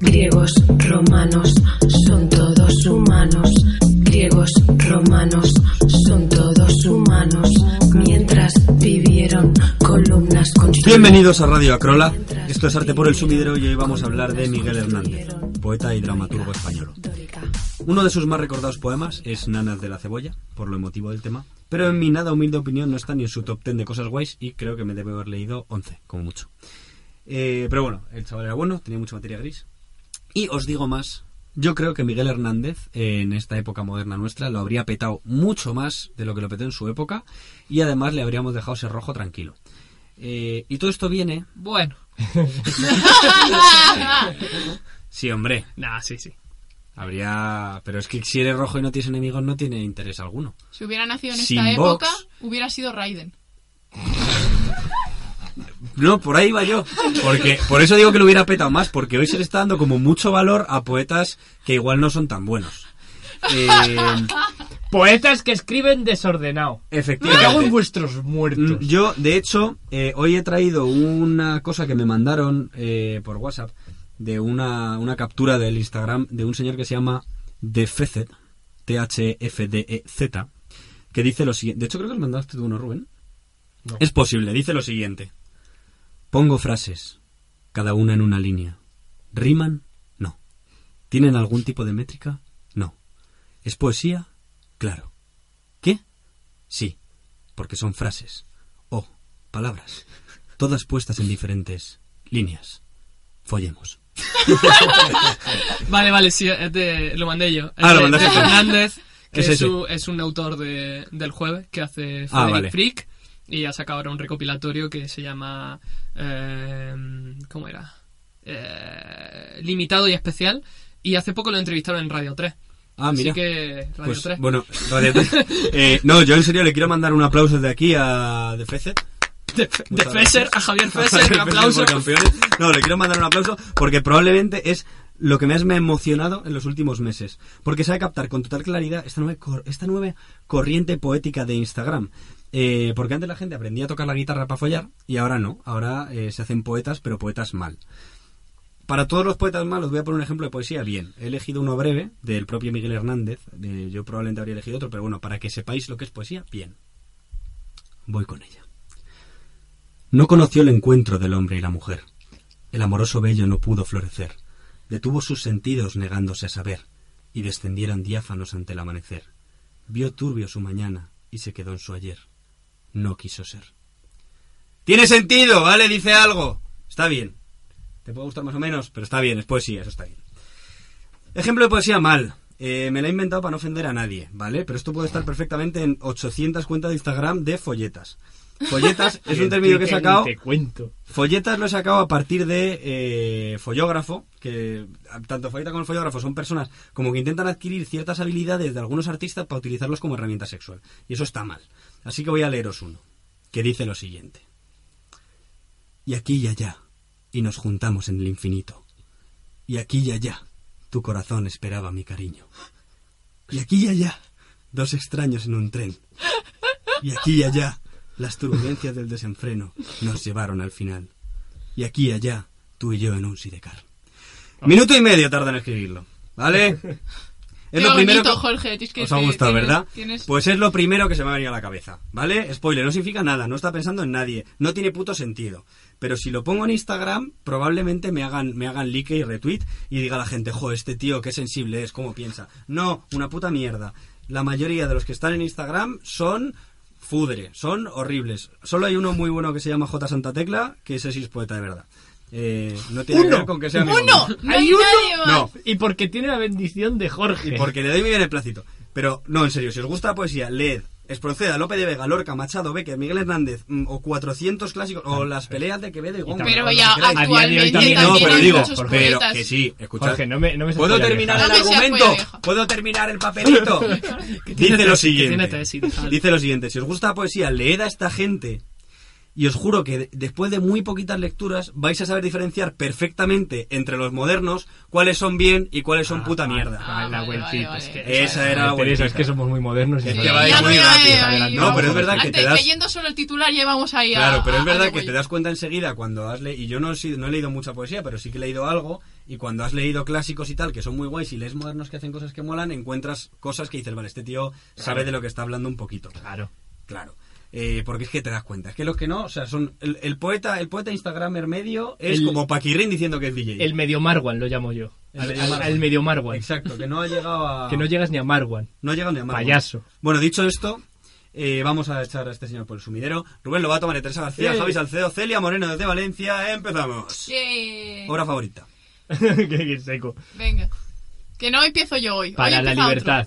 Griegos, romanos, son todos humanos. Griegos, romanos, son todos humanos. Mientras vivieron columnas con Bienvenidos a Radio Acrola. Esto es Arte por el Sumidero y hoy vamos a hablar de Miguel Hernández, poeta y dramaturgo español. Uno de sus más recordados poemas es Nanas de la Cebolla, por lo emotivo del tema, pero en mi nada humilde opinión no está ni en su top 10 de cosas guays y creo que me debe haber leído 11, como mucho. Eh, pero bueno, el chaval era bueno, tenía mucha materia gris. Y os digo más, yo creo que Miguel Hernández, en esta época moderna nuestra, lo habría petado mucho más de lo que lo petó en su época y además le habríamos dejado ese rojo tranquilo. Eh, y todo esto viene... Bueno. Sí, hombre. Nah, sí, sí. Habría... Pero es que si eres rojo y no tienes enemigos no tiene interés alguno. Si hubiera nacido en Sin esta época, hubiera sido Raiden. No, por ahí va yo. Porque, por eso digo que lo hubiera petado más, porque hoy se le está dando como mucho valor a poetas que igual no son tan buenos. Eh, Poetas que escriben desordenado. Me cago en efectivamente. vuestros muertos. Mm, Yo, de hecho, eh, hoy he traído una cosa que me mandaron eh, por WhatsApp de una, una captura del Instagram de un señor que se llama Defezet, T-H-F-D-E-Z, que dice lo siguiente. De hecho, creo que lo mandaste tú, ¿no, Rubén? No. Es posible, dice lo siguiente. Pongo frases, cada una en una línea. ¿Riman? No. ¿Tienen algún tipo de métrica? No. ¿Es poesía? Claro. ¿Qué? Sí, porque son frases. O palabras. Todas puestas en diferentes líneas. Follemos. Vale, vale, sí, es de- lo mandé yo. Es Ah, lo mandaste de. Fernández. ¿Qué es un- es un autor de, del jueves que hace Frederick Ah, vale. Frick y ha sacado ahora un recopilatorio que se llama. eh, ¿Cómo era? Eh, limitado y especial. Y hace poco lo entrevistaron en Radio 3. Ah, mira. Así que Radio Pues, 3. bueno, Radio tres. Eh, no, yo en serio le quiero mandar un aplauso desde aquí a Defezet. De, Fesser, a Javier Fesser, un aplauso. No, le quiero mandar un aplauso porque probablemente es lo que más me ha emocionado en los últimos meses. Porque sabe captar con total claridad esta nueva, cor- esta nueva corriente poética de Instagram. Eh, porque antes la gente aprendía a tocar la guitarra para follar y ahora no. Ahora eh, se hacen poetas, pero poetas mal. Para todos los poetas malos voy a poner un ejemplo de poesía bien. He elegido uno breve del propio Miguel Hernández. eh, yo probablemente habría elegido otro, pero bueno, para que sepáis lo que es poesía, bien. Voy con ella. No conoció el encuentro del hombre y la mujer. El amoroso bello no pudo florecer. Detuvo sus sentidos negándose a saber, y descendieron diáfanos ante el amanecer. Vio turbio su mañana y se quedó en su ayer. No quiso ser. Tiene sentido, ¿vale? Dice algo. Está bien. Te puede gustar más o menos, pero está bien, es poesía, eso está bien. Ejemplo de poesía mal. Eh, me la he inventado para no ofender a nadie, ¿vale? Pero esto puede estar perfectamente en 800 cuentas de Instagram de folletas. Folletas es un término que he sacado. Te cuento. Folletas lo he sacado a partir de eh, follógrafo, que tanto folleta como el follógrafo son personas como que intentan adquirir ciertas habilidades de algunos artistas para utilizarlos como herramienta sexual. Y eso está mal. Así que voy a leeros uno, que dice lo siguiente. Y aquí y allá, y nos juntamos en el infinito. Y aquí y allá, tu corazón esperaba mi cariño. Y aquí y allá, dos extraños en un tren. Y aquí y allá, las turbulencias del desenfreno nos llevaron al final. Y aquí y allá, tú y yo en un sidecar. Minuto y medio tarda en escribirlo, ¿vale? Es Qué lo primero bonito, que... Jorge. Es que Os ha gustado, tienes- ¿verdad? tienes- Pues es lo primero que se me ha venido a la cabeza, ¿vale? Spoiler, no significa nada, no está pensando en nadie, no tiene puto sentido. Pero si lo pongo en Instagram, probablemente me hagan, me hagan like y retweet y diga la gente, jo, este tío qué sensible es, cómo piensa. No, una puta mierda. La mayoría de los que están en Instagram son fudre, son horribles. Solo hay uno muy bueno que se llama J. Santa Tecla, que ese sí es poeta de verdad. Eh, no tiene que Uno. ver con que sea amigo ¡Uno! mío. ¡No hay, Hay uno. No, Y porque tiene la bendición de Jorge. y porque le doy muy bien el placito. Pero, no, en serio, si os gusta la poesía, leed Esproceda, Lope de Vega, Lorca, Machado, Becker, Miguel Hernández, mm, o 400 clásicos, o las peleas de Quevedo y Góngora. Pero ya que queráis. A día de hoy actualmente también- no, pero digo, pero que sí, escuchad. Jorge, no me, no me ¿Puedo terminar el argumento? ¿Puedo terminar el papelito? Dice lo siguiente. Dice lo siguiente. Si os gusta la poesía, leed a esta gente Y os juro que de- después de muy poquitas lecturas vais a saber diferenciar perfectamente entre los modernos cuáles son bien y cuáles son puta mierda. Ah, la vale, vueltita, vale, es que vale. Esa era la es que somos muy modernos y Es no- que muy rápido. No, pero es verdad que Antes, te das... Leyendo solo el titular llevamos ahí a... Claro, pero es verdad que te das cuenta enseguida cuando has leído, y yo no he, sido- no he leído mucha poesía, pero sí que he leído algo, y cuando has leído clásicos y tal, que son muy guays, y lees modernos que hacen cosas que molan, encuentras cosas que dices, vale, este tío sabe de lo que está hablando un poquito. Claro. Claro. Eh, porque es que te das cuenta. Es que los que no, o sea, son. El, el poeta el poeta Instagramer medio es El- como Paquirrin diciendo que es DJ. El medio Marwan lo llamo yo. El Al- medio al- Marwan. al medio Marwan. Exacto, que no ha llegado a. Que no llegas ni a Marwan. No ha llegado ni a Marwan. Payaso. Bueno, dicho esto, eh, vamos a echar a este señor por el sumidero. Rubén Lobato, María Teresa García, Eh. Javi Salcedo, Celia Moreno desde Valencia. Empezamos. Yeah. Obra favorita. que, que seco. Venga. Que no empiezo yo hoy. Hoy Para la otro.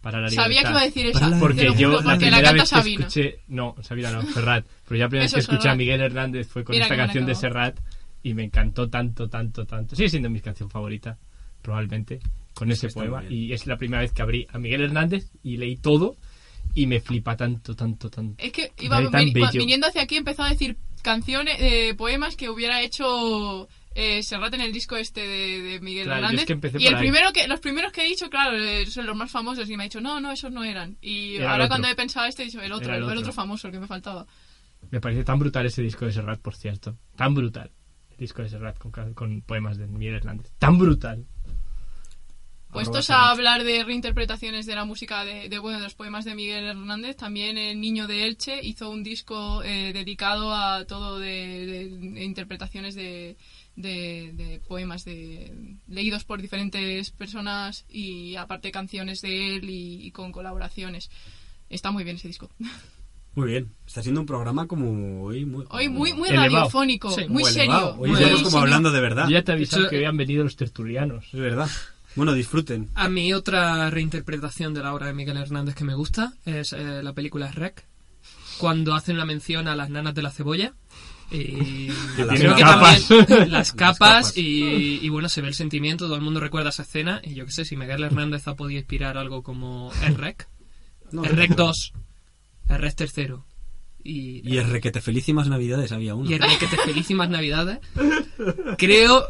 Para la libertad. Sabía que iba a decir esa. Porque yo juro, la porque primera vez que Sabina. escuché... No, Sabina no, Serrat. Pero ya la primera vez que es escuché a. Miguel Hernández fue con Mira esta que canción de. Serrat y me encantó tanto, tanto, tanto. Sigue siendo mi canción favorita, probablemente, con ese está poema. muy bien. Y es la primera vez que abrí a Miguel Hernández y leí todo y me flipa tanto, tanto, tanto. Es que iba tan bello. viniendo hacia aquí empezó a decir canciones, eh, poemas que hubiera hecho eh, Serrat en el disco este de, de Miguel Claro, Hernández. es que empecé y el ahí. primero que, los primeros que he dicho, claro, eh, son los más famosos y me ha dicho, no, no, esos no eran. Y Era ahora cuando he pensado este, he dicho, el otro, el el, el otro. otro famoso, el que me faltaba. Me parece tan brutal ese disco de Serrat, por cierto. Tan brutal. El disco de Serrat con, con poemas de Miguel Hernández. Tan brutal. Puestos a hablar de reinterpretaciones de la música de, de, bueno, de los poemas de Miguel Hernández, también el Niño de Elche hizo un disco eh, dedicado a todo de, de- de interpretaciones de, de- de poemas de, leídos por diferentes personas y aparte canciones de él y, y con colaboraciones. Está muy bien ese disco. Muy bien. Está siendo un programa como hoy muy. Hoy muy, radiofónico, Sí, muy serio. Hoy muy estamos serio. como hablando de verdad. Yo ya te he avisado De hecho, que hoy han venido los tertulianos. Es verdad. Bueno, disfruten. A mí otra reinterpretación de la obra de Miguel Hernández que me gusta es eh, la película Rec, cuando hacen la mención a las nanas de la cebolla. Y A las creo que capas. también las capas, capas. Y, y bueno, se ve el sentimiento, todo el mundo recuerda esa escena y yo qué sé, si Miguel Hernández ha podido inspirar algo como el Rec, No, el Rec 2, el Rec tercero y, Y el requete felicísimas navidades había uno. y el Requete Felísimas Navidades. Creo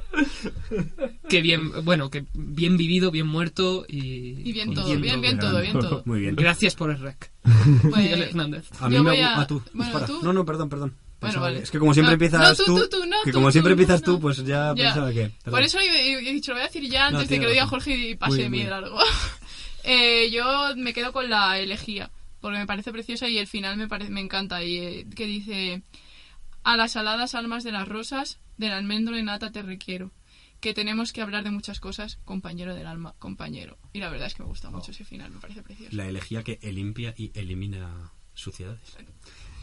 que bien, bueno, que bien vivido, bien muerto y, Y bien todo, bien, bien todo, bien todo. Muy bien. Gracias por el rec. Pues, Miguel Hernández. A mí Yo me a- ah, tú. bueno, tú. No, no, perdón, perdón. Bueno, Pensaba vale. Es que como siempre No, empiezas no, tú, tú, tú, no, que tú, como tú, siempre no, empiezas no. tú, pues ya, Ya. pensaba que... Por perdón. eso he, he dicho, lo voy a decir ya antes de que lo diga. Jorge y Muy pase bien, mi muy de largo. Eh, yo me quedo con la elegía, porque me parece preciosa y el final me, parece, me encanta. Y eh, que dice: A las aladas almas de las rosas, del almendro de nata te requiero. Que tenemos que hablar de muchas cosas, compañero del alma, compañero. Y la verdad es que me gusta mucho ese final, me parece precioso. La elegía que limpia y elimina suciedades.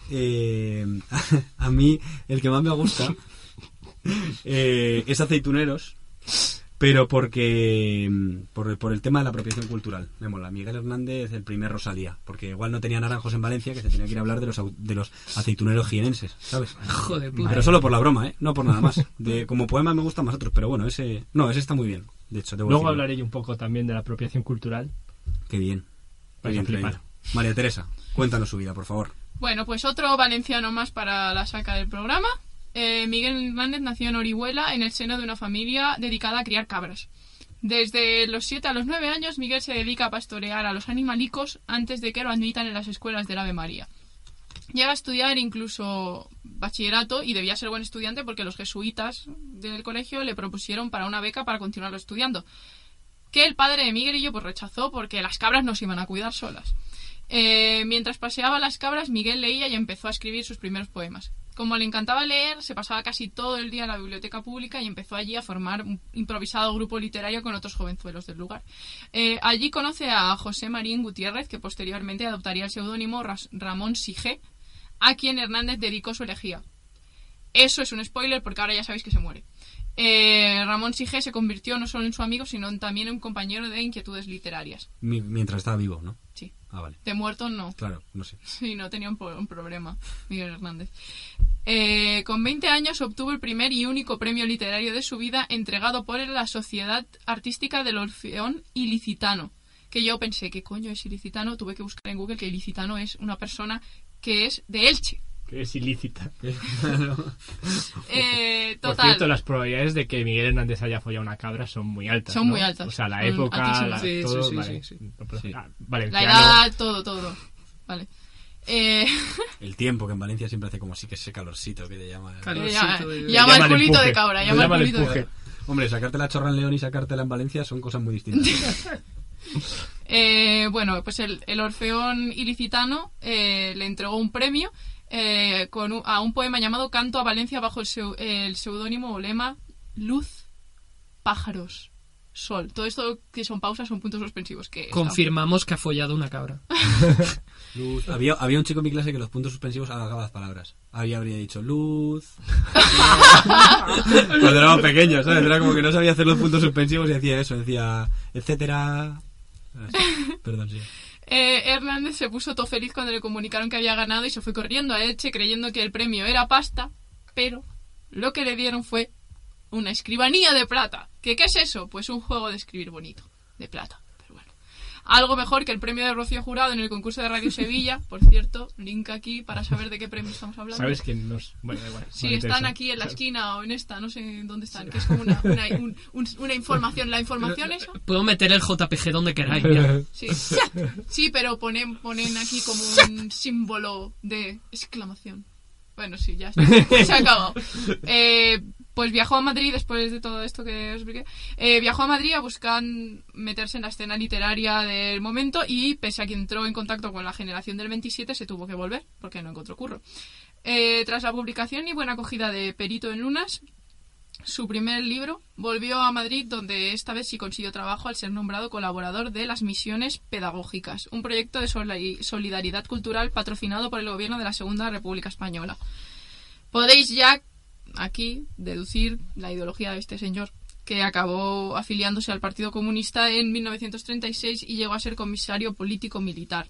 Eh, a mí, el que más me gusta eh, es Aceituneros, pero porque por, por el tema de la apropiación cultural. Me mola. Miguel Hernández, el primer Rosalía, porque igual no tenía naranjos en Valencia, que se tenía que ir a hablar de los, de los aceituneros jienenses, ¿sabes? Joder, puta. Pero solo por la broma, ¿eh? No por nada más. De, como poema me gustan más otros, pero bueno, ese... No, ese está muy bien. De hecho, debo Luego decirlo. hablaré yo un poco también de la apropiación cultural. Qué bien. Qué bien. María Teresa, cuéntanos su vida, por favor. Bueno, pues otro valenciano más para la saca del programa. Eh, Miguel Hernández nació en Orihuela en el seno de una familia dedicada a criar cabras. Desde los 7 a los 9 años, Miguel se dedica a pastorear a los animalicos antes de que lo admitan en las escuelas del Ave María. Llega a estudiar incluso bachillerato y debía ser buen estudiante porque los jesuitas del colegio le propusieron para una beca para continuarlo estudiando. Que el padre de Miguelillo pues rechazó porque las cabras no se iban a cuidar solas. Eh, mientras paseaba las cabras, Miguel leía y empezó a escribir sus primeros poemas. Como le encantaba leer, se pasaba casi todo el día en la biblioteca pública y empezó allí a formar un improvisado grupo literario con otros jovenzuelos del lugar. Eh, allí conoce a José Marín Gutiérrez, que posteriormente adoptaría el seudónimo Ramón Sige, a quien Hernández dedicó su elegía. Eso es un spoiler porque ahora ya sabéis que se muere. Eh, Ramón Sige se convirtió no solo en su amigo, sino también en un compañero de inquietudes literarias. Mi- mientras estaba vivo, ¿no? Sí. Ah, vale. De muerto no. Claro, no sé. Sí, no tenía un problema, Miguel Hernández. Eh, con 20 años obtuvo el primer y único premio literario de su vida entregado por la Sociedad Artística del Orfeón Ilicitano. Que yo pensé, ¿qué coño es ilicitano? Tuve que buscar en Google que ilicitano es una persona que es de Elche. Que es ilícita. Eh, Por total. cierto, las probabilidades de que Miguel Hernández haya follado una cabra son muy altas. Son ¿no? muy altas. O sea, la Son época, la- Sí, sí, todo, sí, vale. sí, No, pero- Sí. ah, La valenciano. edad, todo, todo. Vale. Eh, El tiempo, que en Valencia siempre hace como sí que ese calorcito que te llama. Calor. llama, eh, llama el culito empuje. de cabra. Le Llama el culito de cabra. Hombre, sacarte la chorra en León y sacártela en Valencia son cosas muy distintas. Eh, bueno, pues el, el Orfeón Ilicitano eh, le entregó un premio eh, con un- a un poema llamado Canto a Valencia bajo el, seu- el seudónimo o lema Luz, pájaros, sol. Todo esto que son pausas son puntos suspensivos. Que Confirmamos que ha follado una cabra. Luz. Había, había un chico en mi clase que los puntos suspensivos alargaba las palabras. Ahí habría dicho luz. Cuando éramos pequeños, ¿sabes? Era como que no sabía hacer los puntos suspensivos y decía eso, decía etcétera. Perdón, sí. Eh, Hernández se puso todo feliz cuando le comunicaron que había ganado y se fue corriendo a Elche creyendo que el premio era pasta, pero lo que le dieron fue una escribanía de plata. ¿Qué, ¿Qué es eso? Pues un juego de escribir bonito, de plata. Algo mejor que el premio de Rocío Jurado en el concurso de Radio Sevilla, por cierto, link aquí para saber de qué premio estamos hablando. ¿Sabes que nos.? Bueno, da igual. Sí, no me están aquí en la esquina o en esta, no sé dónde están, que es como una, una, un- un- una información. La información esa Puedo meter el JPG donde queráis. ya. Sí, sí pero ponen, ponen aquí como un símbolo de exclamación. Bueno, sí, ya está. Se ha acabado. Eh, pues viajó a Madrid después de todo esto que os expliqué. eh, viajó a Madrid a buscar meterse en la escena literaria del momento y pese a que entró en contacto con la generación del 27 se tuvo que volver porque no encontró curro. Eh, tras la publicación y buena acogida de Perito en Lunas, su primer libro, volvió a Madrid donde esta vez sí consiguió trabajo al ser nombrado colaborador de las Misiones Pedagógicas, un proyecto de soli- solidaridad cultural patrocinado por el gobierno de la Segunda República Española. Podéis ya aquí deducir la ideología de este señor que acabó afiliándose al Partido Comunista en 1936 y llegó a ser comisario político militar.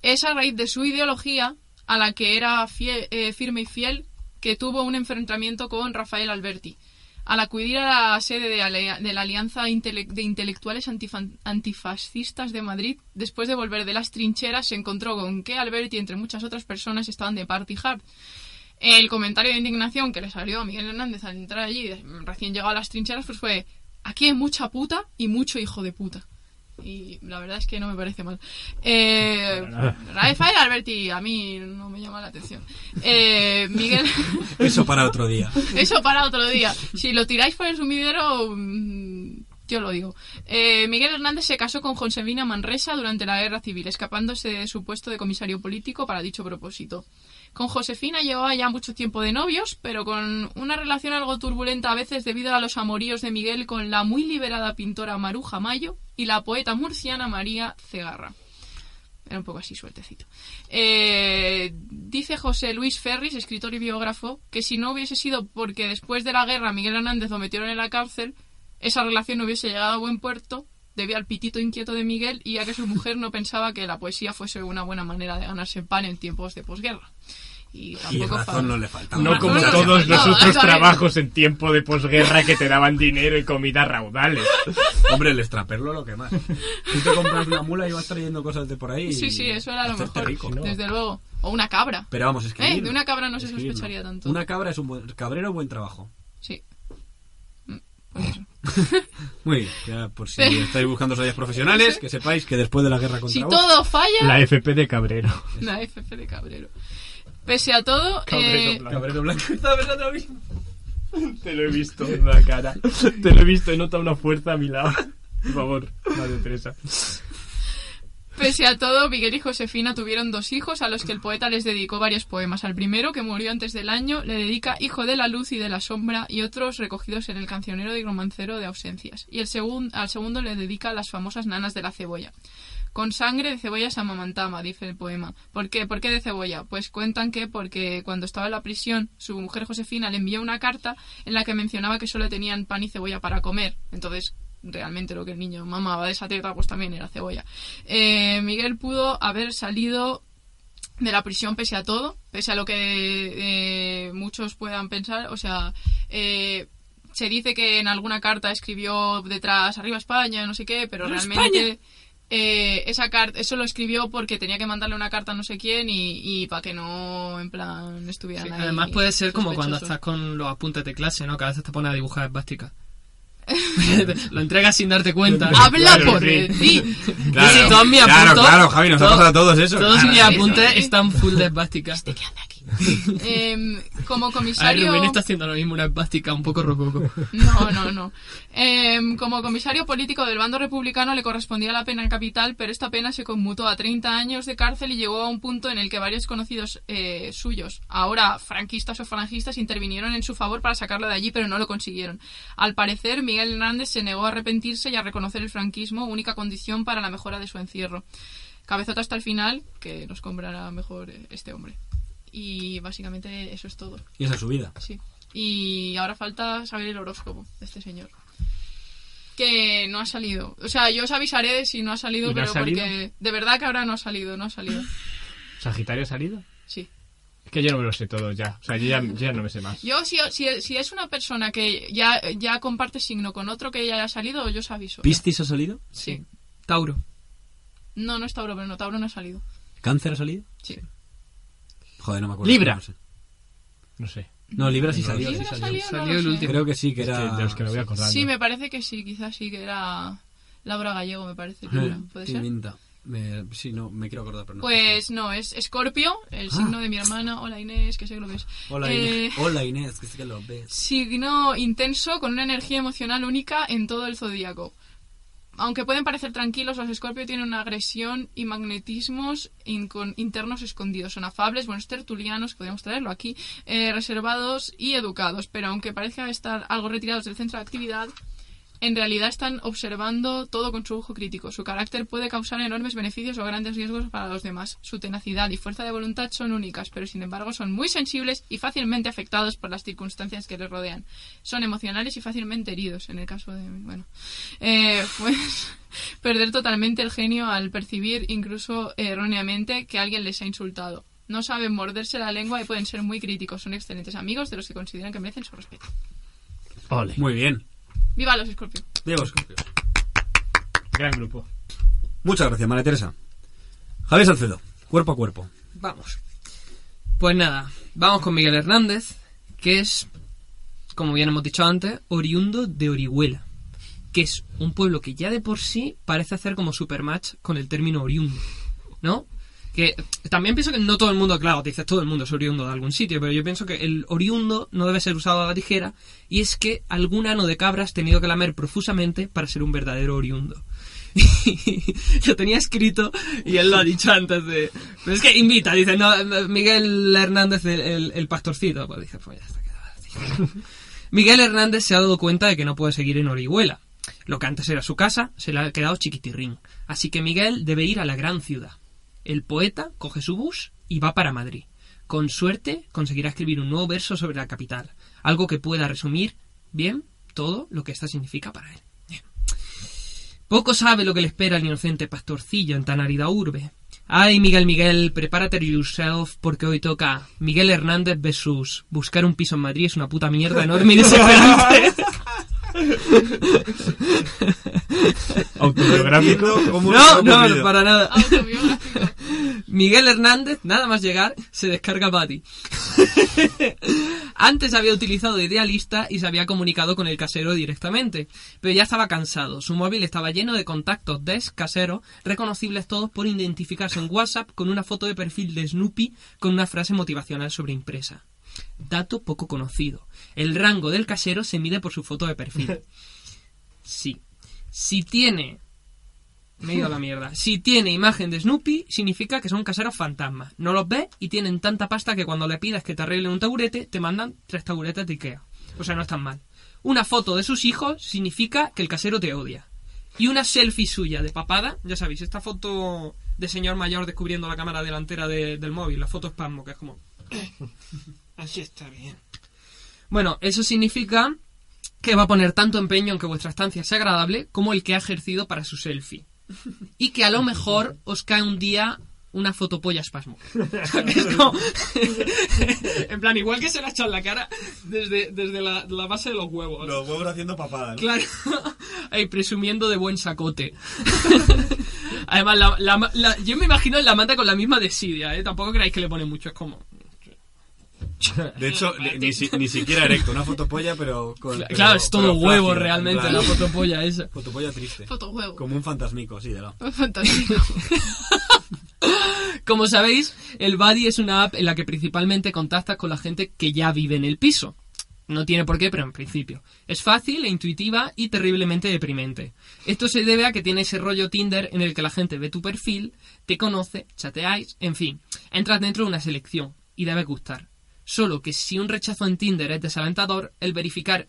Es a raíz de su ideología, a la que era eh, firme y fiel, que tuvo un enfrentamiento con Rafael Alberti. Al acudir a la sede de, la Alianza de Intelectuales Antifascistas de Madrid, después de volver de las trincheras, se encontró con que Alberti, entre muchas otras personas, estaban de party. El comentario de indignación que le salió a Miguel Hernández al entrar allí, recién llegado a las trincheras, pues fue: aquí hay mucha puta y mucho hijo de puta. Y la verdad es que no me parece mal. Eh, Rafael Alberti, a mí no me llama la atención. Eh, Miguel. Eso para otro día. Eso para otro día. Si lo tiráis por el sumidero, mm, yo lo digo. Eh, Miguel Hernández se casó con Josefina Manresa durante la guerra civil, escapándose de su puesto de comisario político para dicho propósito. Con Josefina llevaba ya mucho tiempo de novios, pero con una relación algo turbulenta a veces debido a los amoríos de Miguel con la muy liberada pintora Maruja Mayo y la poeta murciana María Cegarra. Era un poco así sueltecito. Eh, dice José Luis Ferris, escritor y biógrafo, que si no hubiese sido porque después de la guerra Miguel Hernández lo metieron en la cárcel, esa relación no hubiese llegado a buen puerto debido al pitito inquieto de Miguel y a que su mujer no pensaba que la poesía fuese una buena manera de ganarse pan en tiempos de posguerra. Y Y tampoco razón fa- no le faltaba. No como no, todos los otros trabajos en tiempo de posguerra que te daban dinero y comida raudales. Hombre, el extraperlo lo que más. Tú te compras una mula y vas trayendo cosas de por ahí. Sí, y sí, eso era lo mejor. rico. Desde luego. O una cabra. Pero vamos, escribir. Eh, de una cabra no se sospecharía tanto. Una cabra es un buen. Cabrero, buen trabajo. Sí. Muy bien, ya por si estáis buscando sociedades profesionales, que sepáis que después de la guerra contra Si vos- todo falla, La FP de Cabrero. la FF de Cabrero. Pese a todo, Cabrero eh, blanco. Cabrero blanco estaba pensando lo mismo. Te lo he visto en la cara. Te lo he visto, he notado una fuerza a mi lado. Por favor, Madre Teresa. Pese a todo, Miguel y Josefina tuvieron dos hijos a los que el poeta les dedicó varios poemas. Al primero, que murió antes del año, le dedica Hijo de la luz y de la sombra y otros recogidos en el cancionero y romancero de ausencias. Y el al segundo le dedica las famosas nanas de la cebolla. Con sangre de cebolla se amamantaba, dice el poema. ¿Por qué? ¿Por qué de cebolla? Pues cuentan que porque cuando estaba en la prisión, su mujer Josefina le envió una carta en la que mencionaba que solo tenían pan y cebolla para comer. Entonces, realmente lo que el niño mamaba de esa teta, pues también era cebolla. Eh, Miguel pudo haber salido de la prisión pese a todo, pese a lo que eh, muchos puedan pensar. O sea, eh, se dice que en alguna carta escribió detrás arriba España, no sé qué, pero realmente eh, esa carta, eso lo escribió porque tenía que mandarle una carta a no sé quién y, y para que no, en plan, estuvieran Sí, ahí además puede ser como cuando estás con los apuntes de clase, ¿no? Que a veces te pone a dibujar esvástica. lo entregas sin darte cuenta. Habla Claro, por sí. ti. Claro, claro, claro, Javi, nos ha pasado a todos eso. Todos Claro. mis apuntes están full de esvástica. Em, como A ver, comisario... Rubén está haciendo lo mismo, una esvástica un poco rococo. No, no, no. Em, como comisario político del bando republicano le correspondía la pena capital, pero esta pena se conmutó a 30 años de cárcel y llegó a un punto en el que varios conocidos eh, suyos, ahora franquistas o falangistas, intervinieron en su favor para sacarlo de allí, pero no lo consiguieron. Al parecer, Miguel Hernández se negó a arrepentirse y a reconocer el franquismo, única condición para la mejora de su encierro. Cabezota hasta el final, que nos comprará mejor eh, este hombre. Y básicamente eso es todo. Y esa es su vida. Sí. Y ahora falta saber el horóscopo de este señor. Que no ha salido. O sea, yo os avisaré si no ha salido, ¿Y no ha pero salido? porque de verdad que ahora no ha salido, no ha salido. ¿Sagitario ha salido? Sí. Es que yo no me lo sé todo ya. O sea, yo ya, yo ya no me sé más. Yo, si, si, si es una persona que ya, ya comparte signo con otro que ya haya salido, yo os aviso. ¿Piscis ha salido? Sí. Tauro. No, no es Tauro, pero no, Tauro no ha salido. ¿Cáncer ha salido? Sí. Joder, no me acuerdo. Libra. No, sé. No sé. No, Libra sí salió. ¿Libra sí salió. Salió lo el sé. último. Creo que sí, que Es que era... de los que me voy acordando. Sí, me parece que sí, quizás sí, que era Laura Gallego, me parece. Libra. ¿Puede ser? Pimienta. Me- sí, no, me quiero acordar, pero no. Pues no, es Escorpio, el Ah. signo de mi hermana. Hola Inés, que sé que lo ves. Hola, Eh, Inés. Hola, Inés, que sí que lo ves. Signo intenso con una energía emocional única en todo el zodíaco. Aunque pueden parecer tranquilos, los Escorpio tienen una agresión y magnetismos internos escondidos. Son afables, buenos tertulianos, podríamos traerlo aquí, eh, reservados y educados. Pero aunque parezca estar algo retirados del centro de actividad, en realidad están observando todo con su ojo crítico. Su carácter puede causar enormes beneficios o grandes riesgos para los demás. Su tenacidad y fuerza de voluntad son únicas, pero sin embargo son muy sensibles y fácilmente afectados por las circunstancias que les rodean. Son emocionales y fácilmente heridos, en el caso de... Bueno, eh, pues perder totalmente el genio al percibir, incluso erróneamente, que alguien les ha insultado. No saben morderse la lengua y pueden ser muy críticos. Son excelentes amigos de los que consideran que merecen su respeto. Ole. Muy bien. ¡Viva los Scorpio! Diego Scorpio. Gran grupo. Muchas gracias, María Teresa. Javier Salcedo, cuerpo a cuerpo. Vamos. Pues nada, vamos con Miguel Hernández, que es, como bien hemos dicho antes, oriundo de Orihuela, que es un pueblo que ya de por sí parece hacer como supermatch con el término oriundo, ¿no? Que también pienso que no todo el mundo, claro, dices todo el mundo es oriundo de algún sitio, pero yo pienso que el oriundo no debe ser usado a la tijera y es que algún ano de cabra has tenido que lamer profusamente para ser un verdadero oriundo. lo tenía escrito y él lo ha dicho antes de... Pero es que invita, dice, no, Miguel Hernández, el, pastorcito. Pues dice, pues ya está quedado. Miguel Hernández se ha dado cuenta de que no puede seguir en Orihuela. Lo que antes era su casa se le ha quedado chiquitirrín. Así que Miguel debe ir a la gran ciudad. El poeta coge su bus y va para Madrid. Con suerte conseguirá escribir un nuevo verso sobre la capital, algo que pueda resumir bien todo lo que esta significa para él. Poco sabe lo que le espera al inocente pastorcillo en tan árida urbe. Ay, Miguel Miguel, prepárate yourself porque hoy toca Miguel Hernández versus buscar un piso en Madrid es una puta mierda enorme y desesperante. Autobiográfico. ¿Cómo- No, no, para nada. Autobiográfico. Miguel Hernández, nada más llegar, se descarga Buddy. Antes había utilizado Idealista y se había comunicado con el casero directamente, pero ya estaba cansado. Su móvil estaba lleno de contactos de casero, reconocibles todos por identificarse en WhatsApp con una foto de perfil de Snoopy con una frase motivacional sobre impresa. Dato poco conocido. El rango del casero se mide por su foto de perfil. Sí. Si tiene me he ido a la mierda. Si tiene imagen de Snoopy, significa que son caseros fantasmas. No los ves y tienen tanta pasta que cuando le pidas que te arreglen un taburete, te mandan tres taburetes de Ikea. O sea, no están mal. Una foto de sus hijos significa que el casero te odia. Y una selfie suya de papada, ya sabéis, esta foto de señor mayor descubriendo la cámara delantera de- del móvil, la foto espasmo, que es como... Así está bien. Bueno, eso significa que va a poner tanto empeño en que vuestra estancia sea agradable como el que ha ejercido para su selfie. Y que a lo mejor os cae un día una fotopolla espasmo. Es como- en plan, igual que se la ha echado en la cara desde, desde la, la base de los huevos. Los huevos haciendo papadas. Claro. Ahí, presumiendo de buen sacote. Además, la, la- la- yo me imagino la manta con la misma desidia, ¿eh? Tampoco creáis que le pone mucho, es como... De hecho, ni, ni si- ni siquiera erecto, una fotopolla, pero con. Pero- claro, es todo huevo realmente en la plan, fotopolla esa. Fotopolla triste. Como un fantasmico, sí, de lado. Fantástico. Como sabéis, el Buddy es una app en la que principalmente contactas con la gente que ya vive en el piso. No tiene por qué, pero en principio. Es fácil e intuitiva y terriblemente deprimente. Esto se debe a que tiene ese rollo Tinder en el que la gente ve tu perfil, te conoce, chateáis, en fin. Entras dentro de una selección y debe gustar. Solo que si un rechazo en Tinder es desalentador, el verificar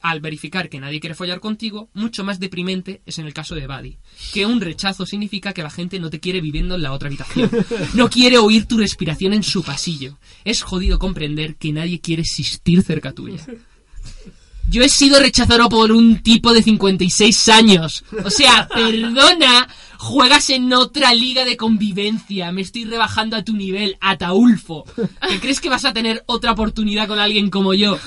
al verificar que nadie quiere follar contigo, mucho más deprimente es en el caso de Buddy. Que un rechazo significa que la gente no te quiere viviendo en la otra habitación. No quiere oír tu respiración en su pasillo. Es jodido comprender que nadie quiere existir cerca tuya. Yo he sido rechazado por un tipo de 56 años. O sea, perdona, juegas en otra liga de convivencia. Me estoy rebajando a tu nivel, Ataulfo. ¿Te crees que vas a tener otra oportunidad con alguien como yo?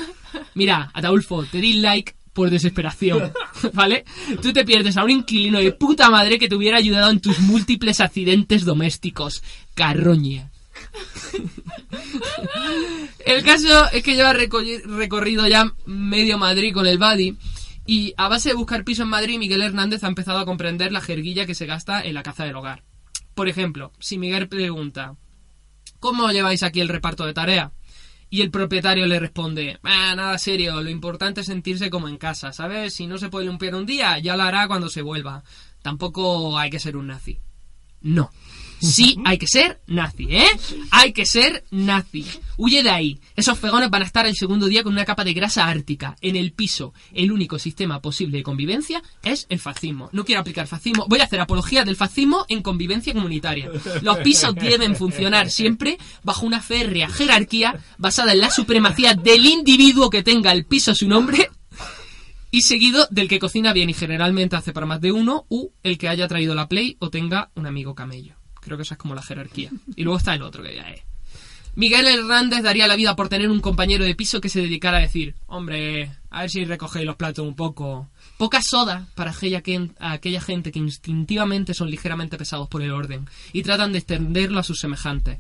Mira, Ataulfo, te di like por desesperación, ¿vale? Tú te pierdes a un inquilino de puta madre que te hubiera ayudado en tus múltiples accidentes domésticos. Carroña. El caso es que lleva reco- recorrido ya medio Madrid con el Buddy y a base de buscar piso en Madrid, Miguel Hernández ha empezado a comprender la jerguilla que se gasta en la caza del hogar. Por ejemplo, si Miguel pregunta, ¿cómo lleváis aquí el reparto de tarea? Y el propietario le responde, "Ah, nada serio, lo importante es sentirse como en casa, ¿sabes? Si no se puede limpiar un día, ya lo hará cuando se vuelva. Tampoco hay que ser un nazi. No. Sí, hay que ser nazi, ¿eh? Hay que ser nazi. Huye de ahí. Esos fegones van a estar el segundo día con una capa de grasa ártica. En el piso, el único sistema posible de convivencia es el fascismo. No quiero aplicar fascismo. Voy a hacer apología del fascismo en convivencia comunitaria. Los pisos deben funcionar siempre bajo una férrea jerarquía basada en la supremacía del individuo que tenga el piso a su nombre y seguido del que cocina bien y generalmente hace para más de uno, u el que haya traído la Play o tenga un amigo camello. Creo que esa es como la jerarquía. Y luego está el otro que ya es. Miguel Hernández daría la vida por tener un compañero de piso que se dedicara a decir, hombre, a ver si recogéis los platos un poco. Poca soda para aquella, que- aquella gente que instintivamente son ligeramente pesados por el orden y tratan de extenderlo a sus semejantes.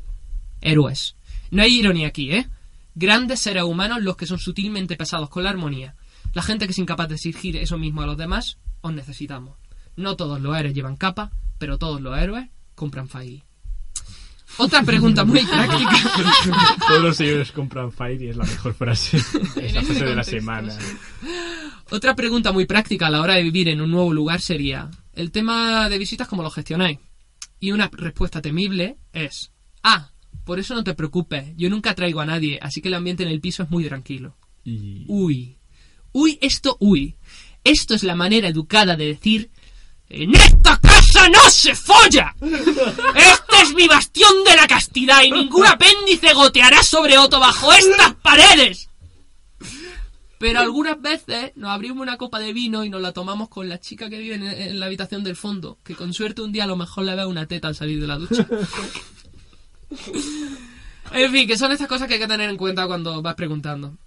Héroes. No hay ironía aquí, ¿eh? Grandes seres humanos los que son sutilmente pesados con la armonía. La gente que es incapaz de exigir eso mismo a los demás, os necesitamos. No todos los héroes llevan capa, pero todos los héroes compran Fire. Otra pregunta muy práctica. Todos los señores compran Fire y es la mejor frase. Es la frase de la semana. Otra pregunta muy práctica a la hora de vivir en un nuevo lugar sería, el tema de visitas, ¿cómo lo gestionáis? Y una respuesta temible es, ah, por eso no te preocupes, yo nunca traigo a nadie, así que el ambiente en el piso es muy tranquilo. Y Uy. Uy, esto, uy. Esto es la manera educada de decir... ¡En esta casa no se folla! ¡Este es mi bastión de la castidad y ningún apéndice goteará sobre otro bajo estas paredes! Pero algunas veces nos abrimos una copa de vino y nos la tomamos con la chica que vive en, la habitación del fondo, que con suerte un día a lo mejor le ve una teta al salir de la ducha. En fin, que son estas cosas que hay que tener en cuenta cuando vas preguntando.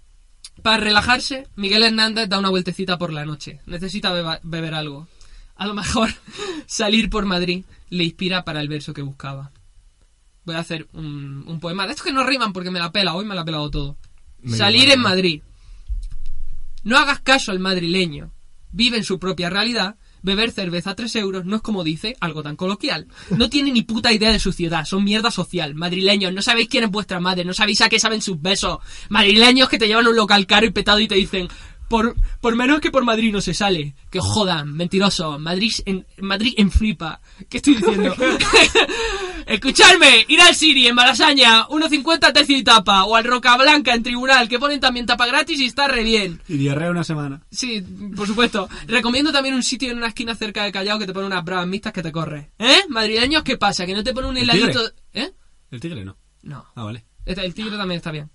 Para relajarse, Miguel Hernández da una vueltecita por la noche. Necesita beber algo. A lo mejor salir por Madrid le inspira para el verso que buscaba. Voy a hacer un, un poema. De estos que no riman porque me la pela. Hoy me la ha pelado todo. Salir en. Madrid. No hagas caso al madrileño. Vive en su propia realidad. Beber cerveza a 3 euros no es como dice algo tan coloquial. No tiene ni puta idea de su ciudad. Son mierda social. Madrileños, no sabéis quién es vuestra madre. No sabéis a qué saben sus besos. Madrileños que te llevan a un local caro y petado y te dicen... Por, por menos que por Madrid no se sale. Que os jodan, mentiroso. Madrid en, Madrid en flipa. ¿Qué estoy diciendo? Escuchadme, ir al Siri en Malasaña, 1.50 tercio y tapa, o al Roca Blanca en Tribunal, que ponen también tapa gratis y está re bien. Y diarrea una semana. Sí, por supuesto. Recomiendo también un sitio en una esquina cerca de Callao que te pone unas bravas mixtas que te corre. ¿Eh? Madrileños, ¿qué pasa? Que no te pone un ¿El heladito... ¿Eh? El tigre no. No. Ah, vale. Este- El tigre también está bien.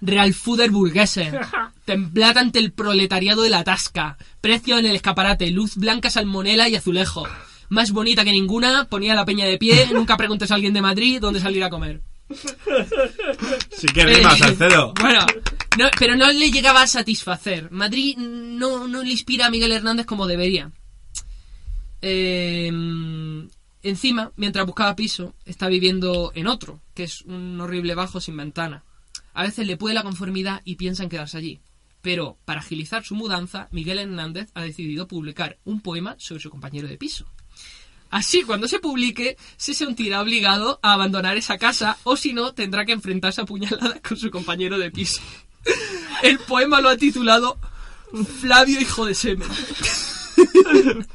Real Fooder burgueses. Templata ante el proletariado de la tasca. Precio en el escaparate. Luz blanca, salmonela y azulejo. Más bonita que ninguna. Ponía la peña de pie. Nunca preguntes a alguien de Madrid dónde salir a comer. Sí que rimas, Eh, Salcedo. Bueno, no, pero no le llegaba a satisfacer. Madrid no, no le inspira a Miguel Hernández como debería. eh, encima, mientras buscaba piso, está viviendo en otro, que es un horrible bajo sin ventana. A veces le puede la conformidad y piensa en quedarse allí. Pero, para agilizar su mudanza, Miguel Hernández ha decidido publicar un poema sobre su compañero de piso. Así, cuando se publique, se sentirá obligado a abandonar esa casa o si no, tendrá que enfrentarse a puñaladas con su compañero de piso. El poema lo ha titulado Flavio, hijo de semen.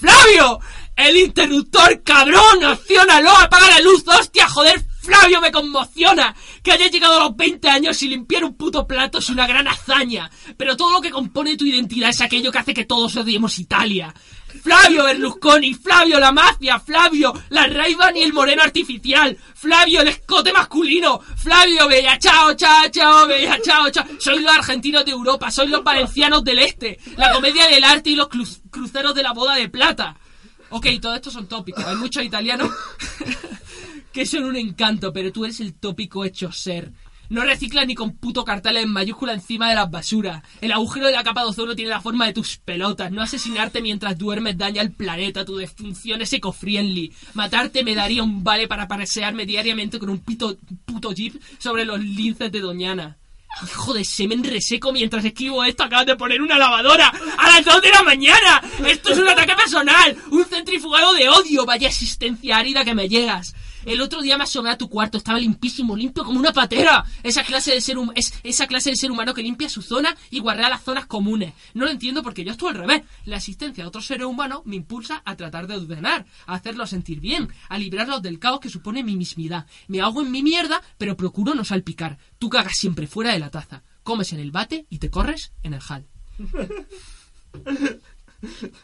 ¡Flavio! ¡El interruptor, cabrón! ¡Acciónalo! ¡Apaga la luz! ¡Hostia, joder! ¡Flavio, me conmociona! Que hayas llegado a los 20 años y limpiar un puto plato es una gran hazaña. Pero todo lo que compone tu identidad es aquello que hace que todos odiemos Italia. Flavio Berlusconi, Flavio la mafia, Flavio la Ray-Ban y el moreno artificial, Flavio el escote masculino, Flavio bella chao, chao, chao, bella chao, chao. Soy los argentinos de Europa, soy los valencianos del este, la comedia del arte y los cru- cruceros de la boda de plata. Ok, todo esto son tópicos, hay muchos italianos que son un encanto, pero tú eres el tópico hecho ser. No reciclas ni con puto carteles en mayúscula encima de las basuras. El agujero de la capa de ozono tiene la forma de tus pelotas. No asesinarte mientras duermes daña al planeta. Tu defunción es eco-friendly. Matarte me daría un vale para pasearme diariamente con un pito, puto jeep sobre los linces de Doñana. Hijo de semen reseco mientras escribo esto acabas de poner una lavadora a las 2 de la mañana. Esto es un ataque personal, un centrifugado de odio. Vaya existencia árida que me llegas. El otro día me asomé a tu cuarto, estaba limpísimo, limpio como una patera. Esa clase de ser es esa clase de ser humano que limpia su zona y guardea las zonas comunes. No lo entiendo porque yo estoy al revés. La existencia de otros seres humanos me impulsa a tratar de ordenar, a hacerlos sentir bien, a librarlos del caos que supone mi mismidad. Me ahogo en mi mierda, pero procuro no salpicar. Tú cagas siempre fuera de la taza. Comes en el bate y te corres en el hall.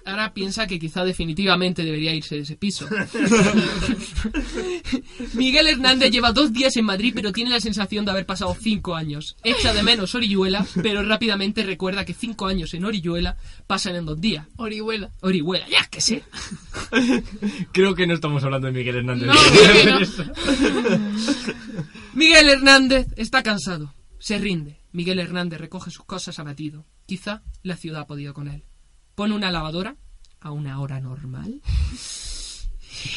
Ahora piensa que quizá definitivamente debería irse de ese piso. Miguel Hernández lleva dos días en Madrid, pero tiene la sensación de haber pasado cinco años. Echa de menos Orihuela, pero rápidamente recuerda que cinco años en Orihuela pasan en dos días. Orihuela. Orihuela, ya que sé. Creo que no estamos hablando de Miguel Hernández. No, no. Miguel Hernández está cansado. Se rinde. Miguel Hernández recoge sus cosas abatido. Quizá la ciudad ha podido con él. Pone una lavadora a una hora normal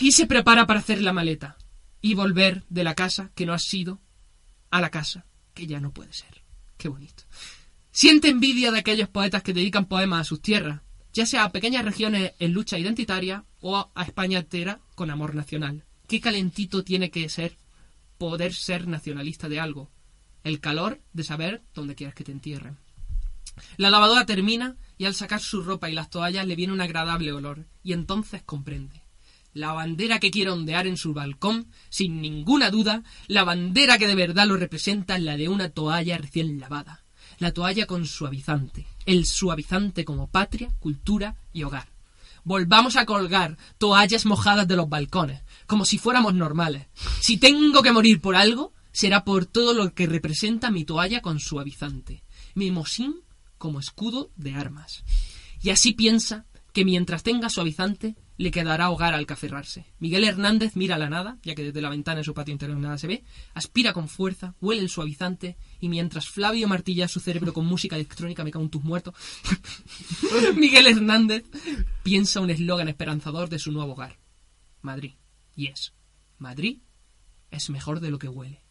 y se prepara para hacer la maleta y volver de la casa que no ha sido a la casa que ya no puede ser. Qué bonito. Siente envidia de aquellos poetas que dedican poemas a sus tierras, ya sea a pequeñas regiones en lucha identitaria o a España entera con amor nacional. Qué calentito tiene que ser poder ser nacionalista de algo. El calor de saber dónde quieres que te entierren. La lavadora termina y al sacar su ropa y las toallas le viene un agradable olor y entonces comprende. La bandera que quiere ondear en su balcón, sin ninguna duda, la bandera que de verdad lo representa es la de una toalla recién lavada. La toalla con suavizante, el suavizante como patria, cultura y hogar. Volvamos a colgar toallas mojadas de los balcones, como si fuéramos normales. Si tengo que morir por algo, será por todo lo que representa mi toalla con suavizante, mi mosín como escudo de armas. Y así piensa que mientras tenga suavizante, le quedará hogar al que. Miguel Hernández mira la nada, ya que desde la ventana de su patio interior nada se ve, aspira con fuerza, huele el suavizante, y mientras Flavio martilla su cerebro con música electrónica, me cago en tus muertos, Miguel Hernández piensa un eslogan esperanzador de su nuevo hogar. Madrid. Y es, Madrid es mejor de lo que huele.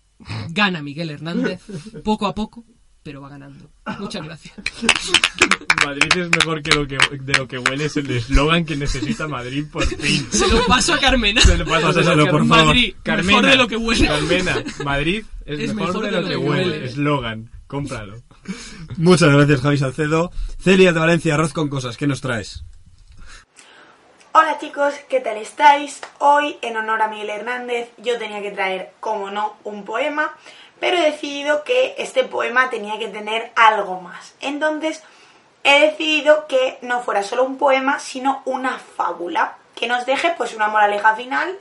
Gana Miguel Hernández, poco a poco, pero va ganando. Muchas gracias. Madrid es mejor que lo que de lo que huele es el eslogan que necesita Madrid por fin. Se lo paso a Carmena. Se le pasa Pásaselo, a por favor. Madrid, mejor de lo que huele. Carmena, Madrid es, mejor, de lo que, huele. Eslogan, cómpralo. Muchas gracias, Javi Salcedo. Celia de Valencia, arroz con cosas, ¿qué nos traes? Hola chicos, ¿qué tal estáis? Hoy, en honor a Miguel Hernández, yo tenía que traer, como no, un poema, pero he decidido que este poema tenía que tener algo más. Entonces, he decidido que no fuera solo un poema, sino una fábula, que nos deje pues una moraleja final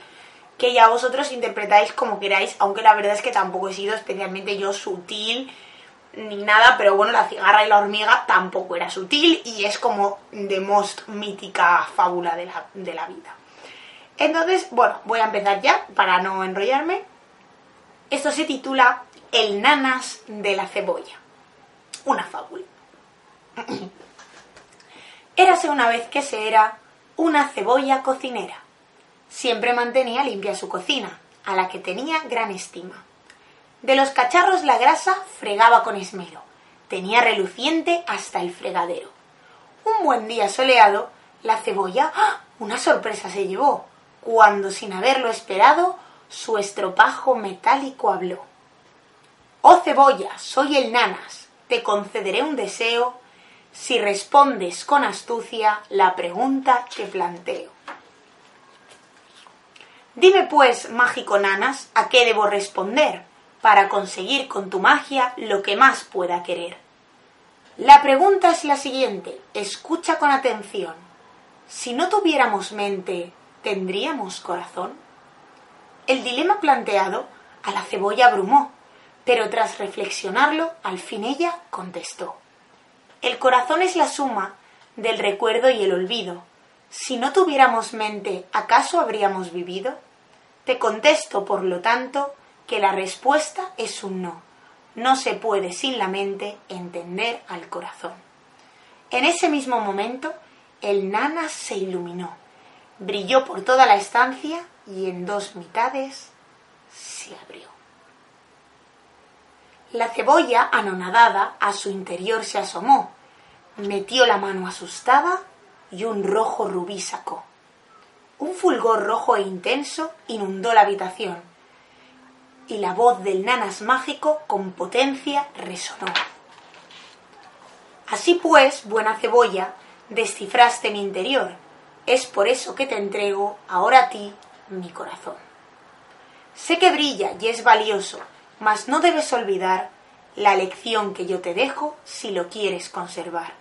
que ya vosotros interpretáis como queráis, aunque la verdad es que tampoco he sido especialmente yo sutil ni nada, pero bueno, la cigarra y la hormiga tampoco era sutil y es como the most mítica fábula de la, de la vida. Entonces, bueno, voy a empezar ya para no enrollarme. Esto se titula El nanas de la cebolla. Una fábula. Érase una vez que se era una cebolla cocinera. Siempre mantenía limpia su cocina, a la que tenía gran estima. De los cacharros la grasa fregaba con esmero. Tenía reluciente hasta el fregadero. Un buen día soleado, la cebolla ¡ah! una sorpresa se llevó, cuando sin haberlo esperado, su estropajo metálico habló. Oh cebolla, soy el nanas, te concederé un deseo si respondes con astucia la pregunta que planteo. Dime pues, mágico nanas, a qué debo responder para conseguir con tu magia lo que más pueda querer. La pregunta es la siguiente, escucha con atención. Si no tuviéramos mente, ¿tendríamos corazón? El dilema planteado a la cebolla abrumó, pero tras reflexionarlo, al fin ella contestó. El corazón es la suma del recuerdo y el olvido. Si no tuviéramos mente, ¿acaso habríamos vivido? Te contesto, por lo tanto, que la respuesta es un no. No se puede sin la mente entender al corazón. En ese mismo momento, el nana se iluminó, brilló por toda la estancia y en dos mitades se abrió. La cebolla, anonadada, a su interior se asomó, metió la mano asustada y un rojo rubí sacó. Un fulgor rojo e intenso inundó la habitación y la voz del nanas mágico con potencia resonó. Así pues, buena cebolla, descifraste mi interior. Es por eso que te entrego ahora a ti mi corazón. Sé que brilla y es valioso, mas no debes olvidar la lección que yo te dejo si lo quieres conservar.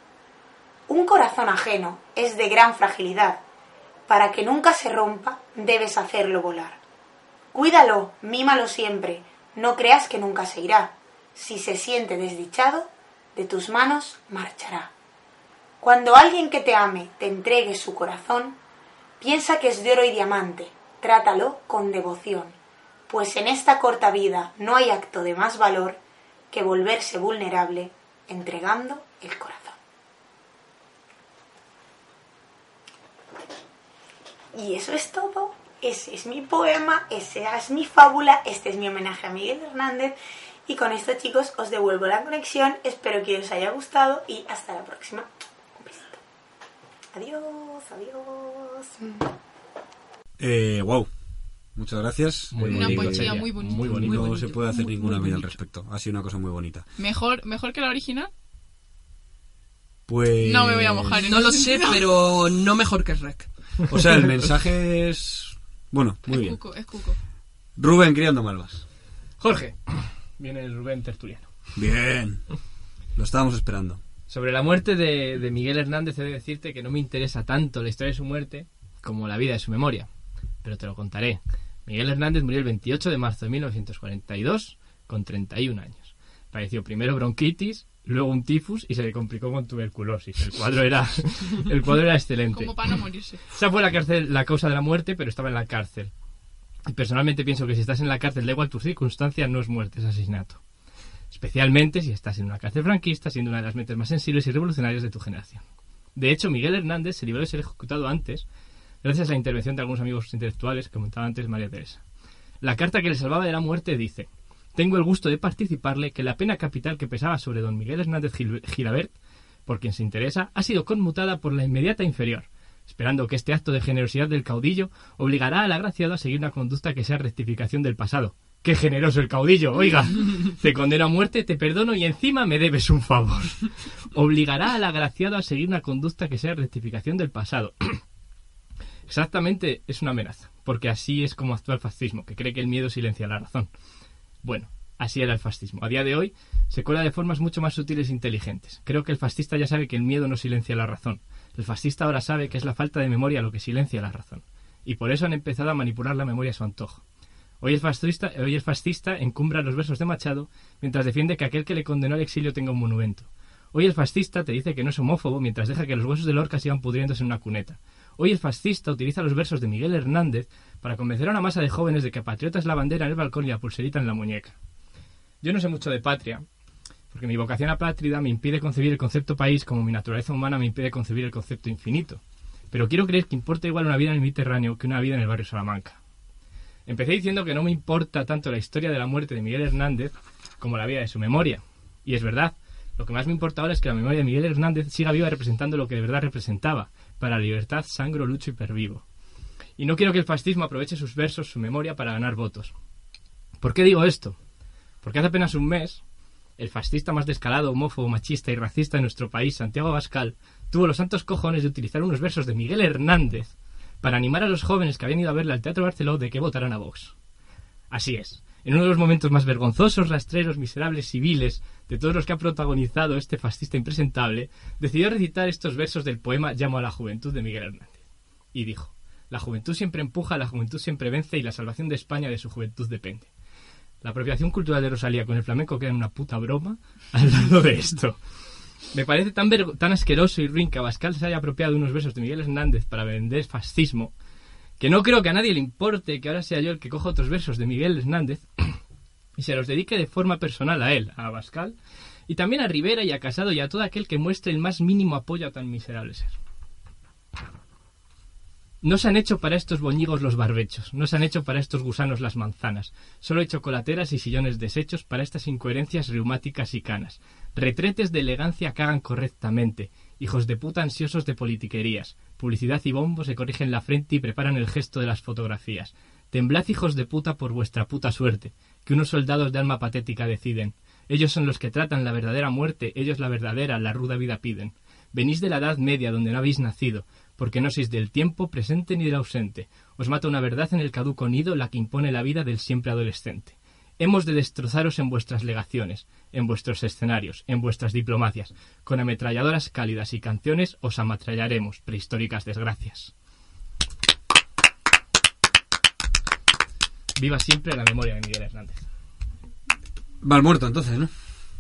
Un corazón ajeno es de gran fragilidad. Para que nunca se rompa, debes hacerlo volar. Cuídalo, mímalo siempre, no creas que nunca se irá. Si se siente desdichado, de tus manos marchará. Cuando alguien que te ame te entregue su corazón, piensa que es de oro y diamante, trátalo con devoción pues en esta corta vida no hay acto de más valor que volverse vulnerable entregando el corazón. Y eso es todo. Ese es mi poema, esa es mi fábula, este es mi homenaje a Miguel Hernández. Y con esto, chicos, os devuelvo la conexión. Espero que os haya gustado y hasta la próxima. Un besito. Adiós, adiós. Eh, wow. Muchas gracias. Muy Eh, Una bonito, poesía muy bonita. Muy no bonito. se puede hacer Muy, ninguna muy media al bonito. respecto. Ha sido una cosa muy bonita. Mejor, mejor que la original. Pues. No me voy a mojar. en No lo sé, pero no mejor que Rec. O sea, el mensaje es. Bueno, muy es bien. cuco, es cuco. Rubén criando malvas. Jorge. Viene el Rubén Tertuliano. Bien. Lo estábamos esperando. Sobre la muerte de, de Miguel Hernández he de decirte que no me interesa tanto la historia de su muerte como la vida de su memoria. Pero te lo contaré. Miguel Hernández murió el 28 de marzo de 1942 con 31 años. Padeció primero bronquitis, luego un tifus y se le complicó con tuberculosis. El cuadro era, el cuadro era excelente. Como para no morirse. Esa fue la, cárcel, la causa de la muerte, pero estaba en la cárcel. Y personalmente pienso que si estás en la cárcel, da igual tu circunstancia, no es muerte, es asesinato. Especialmente si estás en una cárcel franquista, siendo una de las mentes más sensibles y revolucionarias de tu generación. De hecho, Miguel Hernández se libró de ser ejecutado antes, gracias a la intervención de algunos amigos intelectuales que comentaba antes María Teresa. La carta que le salvaba de la muerte dice: Tengo el gusto de participarle que la pena capital que pesaba sobre don Miguel Hernández Gil- Gilabert, por quien se interesa, ha sido conmutada por la inmediata inferior, esperando que este acto de generosidad del caudillo obligará al agraciado a seguir una conducta que sea rectificación del pasado. ¡Qué generoso el caudillo! Oiga, te condeno a muerte, te perdono y encima me debes un favor. Obligará al agraciado a seguir una conducta que sea rectificación del pasado. Exactamente es una amenaza, porque así es como actúa el fascismo, que cree que el miedo silencia la razón. Bueno, así era el fascismo. A día de hoy se cuela de formas mucho más sutiles e inteligentes. Creo que el fascista ya sabe que el miedo no silencia la razón. El fascista ahora sabe que es la falta de memoria lo que silencia la razón. Y por eso han empezado a manipular la memoria a su antojo. Hoy el fascista, hoy el fascista encumbra los versos de Machado mientras defiende que aquel que le condenó al exilio tenga un monumento. Hoy el fascista te dice que no es homófobo mientras deja que los huesos de Lorca sigan pudriéndose en una cuneta. Hoy el fascista utiliza los versos de Miguel Hernández para convencer a una masa de jóvenes de que patriota es la bandera en el balcón y la pulserita en la muñeca. Yo no sé mucho de patria, porque mi vocación apátrida me impide concebir el concepto país como mi naturaleza humana me impide concebir el concepto infinito. pero quiero creer que importa igual una vida en el Mediterráneo que una vida en el barrio Salamanca. Empecé diciendo que no me importa tanto la historia de la muerte de Miguel Hernández como la vida de su memoria. Y es verdad, lo que más me importa ahora es que la memoria de Miguel Hernández siga viva representando lo que de verdad representaba, para libertad, sangro, lucho y pervivo. Y no quiero que el fascismo aproveche sus versos, su memoria, para ganar votos. ¿Por qué digo esto? Porque hace apenas un mes, el fascista más descalado, homófobo, machista y racista de nuestro país, Santiago Abascal, tuvo los santos cojones de utilizar unos versos de Miguel Hernández para animar a los jóvenes que habían ido a verle al Teatro Barceló de que votaran a Vox. Así es. En uno de los momentos más vergonzosos, rastreros, miserables, civiles de todos los que ha protagonizado este fascista impresentable, decidió recitar estos versos del poema Llamo a la juventud de Miguel Hernández. Y dijo, La juventud siempre empuja, la juventud siempre vence y la salvación de España de su juventud depende. La apropiación cultural de Rosalía con el flamenco queda en una puta broma al lado de esto. Me parece tan, tan asqueroso y ruin que Abascal se haya apropiado unos versos de Miguel Hernández para vender fascismo, que no creo que a nadie le importe que ahora sea yo el que coja otros versos de Miguel Hernández y se los dedique de forma personal a él, a Abascal, y también a Rivera y a Casado y a todo aquel que muestre el más mínimo apoyo a tan miserable ser. No se han hecho para estos boñigos los barbechos, no se han hecho para estos gusanos las manzanas, solo hay chocolateras y sillones deshechos para estas incoherencias reumáticas y canas, retretes de elegancia que hagan correctamente, hijos de puta ansiosos de politiquerías, publicidad y bombo se corrigen la frente y preparan el gesto de las fotografías. Temblad hijos de puta por vuestra puta suerte, que unos soldados de alma patética deciden. Ellos son los que tratan la verdadera muerte, ellos la verdadera, la ruda vida piden. Venís de la Edad Media donde no habéis nacido, porque no sois del tiempo presente ni del ausente. Os mata una verdad en el caduco nido, la que impone la vida del siempre adolescente. Hemos de destrozaros en vuestras legaciones, en vuestros escenarios, en vuestras diplomacias. Con ametralladoras cálidas y canciones os ametrallaremos, prehistóricas desgracias. Viva siempre la memoria de Miguel Hernández. Mal muerto, entonces, ¿no?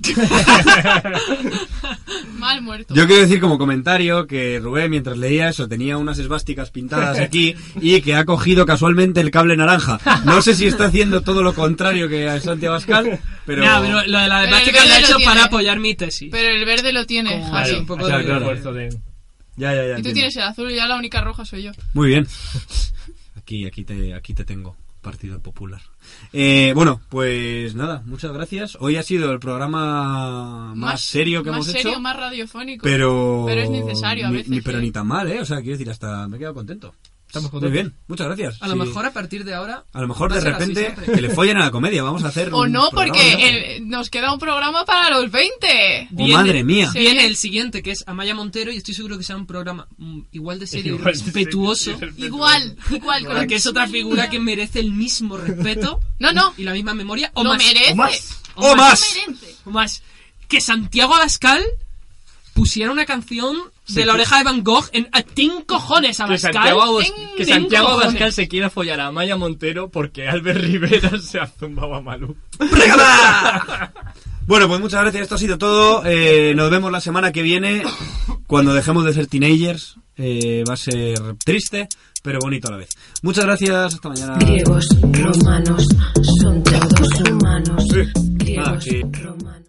Mal muerto. Yo quiero decir como comentario que Rubén, mientras leía eso, tenía unas esvásticas pintadas aquí y que ha cogido casualmente el cable naranja. No sé si está haciendo todo lo contrario que a Santiago Abascal, pero... Nah, pero lo de la el lo he hecho lo para apoyar mi tesis. Pero el verde lo tiene, Como así, un poco Claro, de claro. De- Ya, ya, ya. Y tú entiendo. tienes el azul y ya la única roja soy yo. Muy bien. Aquí, aquí te, aquí te tengo, Partido Popular. Eh, bueno, pues nada, muchas gracias. Hoy ha sido el programa más, serio que más hemos serio, hecho. más radiofónico. Pero... Pero es necesario a veces Ni, pero que- ni tan mal, ¿eh? O sea, quiero decir, hasta me he quedado contento. Estamos Muy bien, muchas gracias. A lo Sí. mejor a partir de ahora. A lo mejor de repente que le follen a la comedia. Vamos a hacer. O no, porque el- nos queda un programa para los 20. Oh, madre mía. Sí. Viene el siguiente, que es Amaya Montero, y estoy seguro que será un programa mm, igual de serio Igual respetuoso. Igual, igual. con- Porque es otra figura que merece el mismo respeto No, no. y la misma memoria. O más. merece. O más. ¡O más! O más. Que Santiago Abascal pusiera una canción de la oreja de Van Gogh en a tin cojones a Abascal, que Santiago Abascal se quiera follar a Maya Montero porque Albert Rivera se ha zumbado a Malú. bueno, pues muchas gracias. Esto ha sido todo. Eh, nos vemos la semana que viene cuando dejemos de ser teenagers. Eh, va a ser triste, pero bonito a la vez. Muchas gracias. Hasta mañana. Griegos, romanos, son todos humanos. Griegos, ah, romanos.